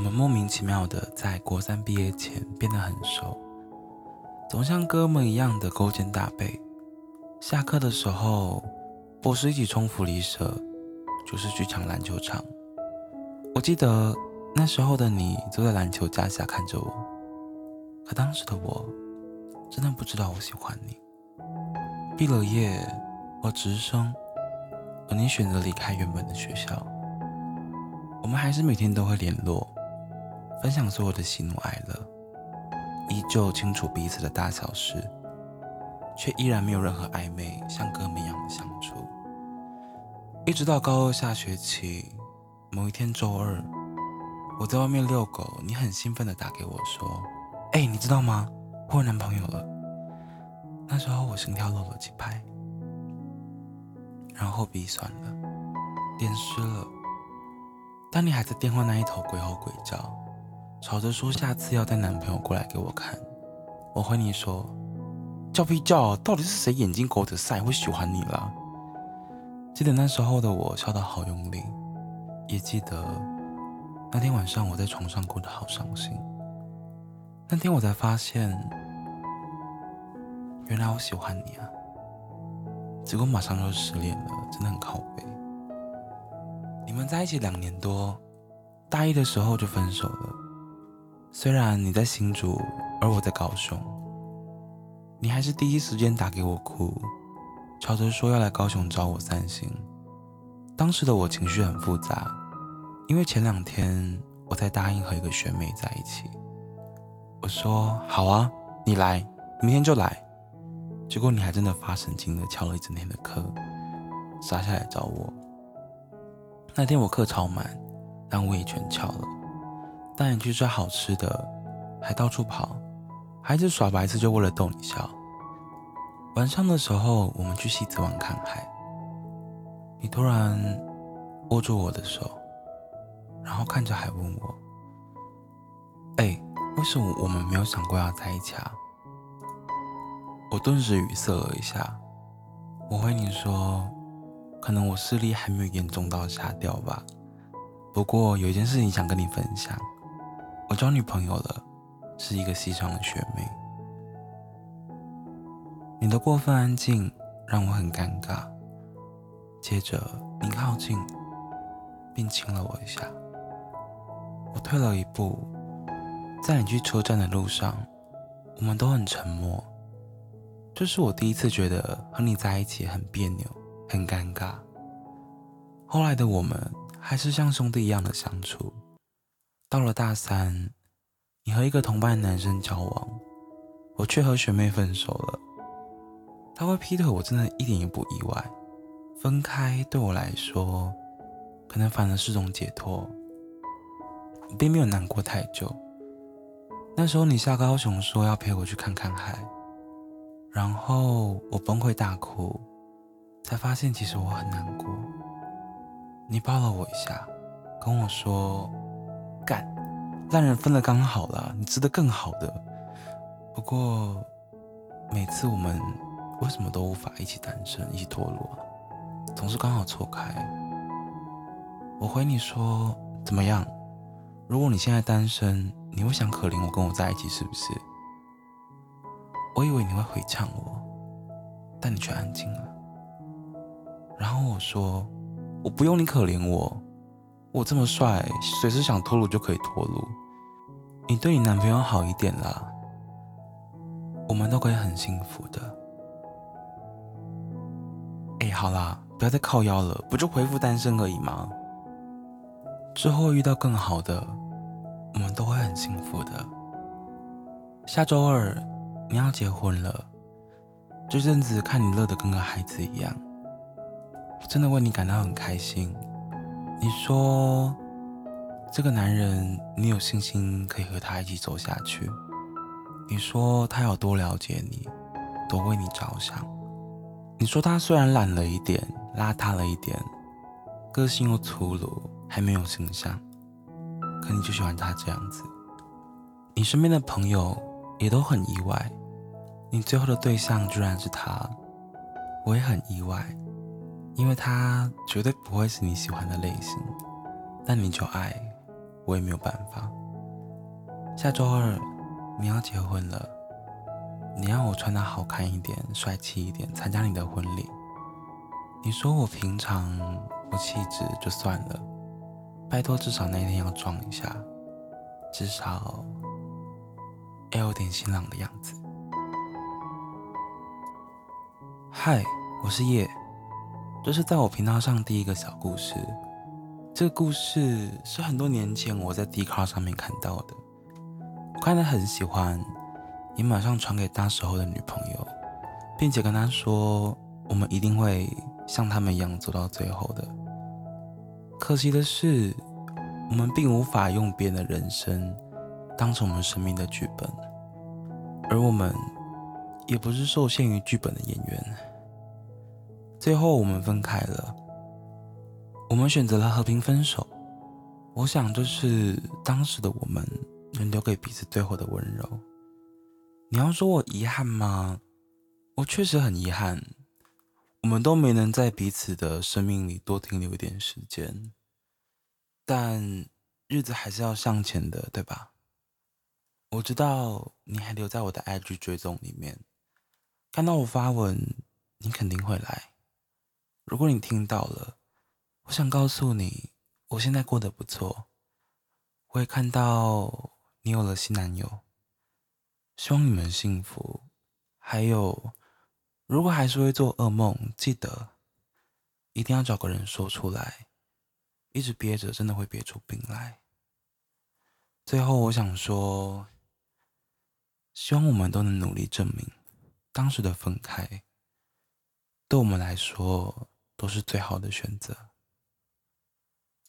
我们莫名其妙的在国三毕业前变得很熟，总像哥们一样的勾肩搭背。下课的时候，不是一起冲福利社，就是去抢篮球场。我记得那时候的你坐在篮球架下看着我，可当时的我真的不知道我喜欢你。毕了业，我直升，而你选择离开原本的学校。我们还是每天都会联络，分享所有的喜怒哀乐，依旧清楚彼此的大小事，却依然没有任何暧昧，像哥们一样的相处。一直到高二下学期某一天周二，我在外面遛狗，你很兴奋的打给我说：“哎，你知道吗？我有男朋友了。”那时候我心跳漏了几拍，然后鼻酸了，脸湿了。当你还在电话那一头鬼吼鬼叫，吵着说下次要带男朋友过来给我看，我回你说叫屁叫，到底是谁眼睛狗着晒会喜欢你了？记得那时候的我笑得好用力，也记得那天晚上我在床上哭得好伤心。那天我才发现。原来我喜欢你啊！结果马上就失恋了，真的很靠背。你们在一起两年多，大一的时候就分手了。虽然你在新竹，而我在高雄，你还是第一时间打给我哭，吵着说要来高雄找我散心。当时的我情绪很复杂，因为前两天我才答应和一个学妹在一起。我说好啊，你来，明天就来。结果你还真的发神经的翘了一整天的课，杀下来找我。那天我课超满，但我也全翘了。带你去吃好吃的，还到处跑，还是耍白痴，就为了逗你笑。晚上的时候，我们去西子湾看海。你突然握住我的手，然后看着海问我：“哎，为什么我们没有想过要在一起啊？”我顿时语塞了一下，我回你说，可能我视力还没有严重到瞎掉吧。不过有一件事情想跟你分享，我交女朋友了，是一个西上的学妹。你的过分安静让我很尴尬。接着你靠近，并亲了我一下，我退了一步，在你去车站的路上，我们都很沉默。这是我第一次觉得和你在一起很别扭、很尴尬。后来的我们还是像兄弟一样的相处。到了大三，你和一个同班男生交往，我却和学妹分手了。他会劈腿，我真的一点也不意外。分开对我来说，可能反而是种解脱。我并没有难过太久。那时候你下高雄说要陪我去看看海。然后我崩溃大哭，才发现其实我很难过。你抱了我一下，跟我说：“干，烂人分了刚好了，你值得更好的。”不过每次我们为什么都无法一起单身，一起堕落，总是刚好错开。我回你说：“怎么样？如果你现在单身，你会想可怜我跟我在一起是不是？”我以为你会回呛我，但你却安静了。然后我说：“我不用你可怜我，我这么帅，随时想脱路就可以脱路。你对你男朋友好一点啦，我们都可以很幸福的。”哎，好啦，不要再靠腰了，不就恢复单身而已吗？之后遇到更好的，我们都会很幸福的。下周二。你要结婚了，这阵子看你乐得跟个孩子一样，我真的为你感到很开心。你说这个男人，你有信心可以和他一起走下去？你说他有多了解你，多为你着想？你说他虽然懒了一点，邋遢了一点，个性又粗鲁，还没有形象，可你就喜欢他这样子。你身边的朋友也都很意外。你最后的对象居然是他，我也很意外，因为他绝对不会是你喜欢的类型，但你就爱，我也没有办法。下周二你要结婚了，你让我穿的好看一点、帅气一点参加你的婚礼。你说我平常不气质就算了，拜托至少那一天要装一下，至少要有点新郎的样子。嗨，我是叶，这是在我频道上第一个小故事。这个故事是很多年前我在 d c a r 上面看到的，我看了很喜欢，也马上传给那时候的女朋友，并且跟她说，我们一定会像他们一样走到最后的。可惜的是，我们并无法用别人的人生当成我们生命的剧本，而我们也不是受限于剧本的演员。最后我们分开了，我们选择了和平分手。我想这是当时的我们能留给彼此最后的温柔。你要说我遗憾吗？我确实很遗憾，我们都没能在彼此的生命里多停留一点时间。但日子还是要向前的，对吧？我知道你还留在我的 IG 追踪里面，看到我发文，你肯定会来。如果你听到了，我想告诉你，我现在过得不错。我也看到你有了新男友，希望你们幸福。还有，如果还是会做噩梦，记得一定要找个人说出来，一直憋着真的会憋出病来。最后，我想说，希望我们都能努力证明，当时的分开对我们来说。都是最好的选择。